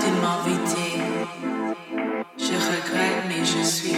de m'inviter. Je regrette, mais je suis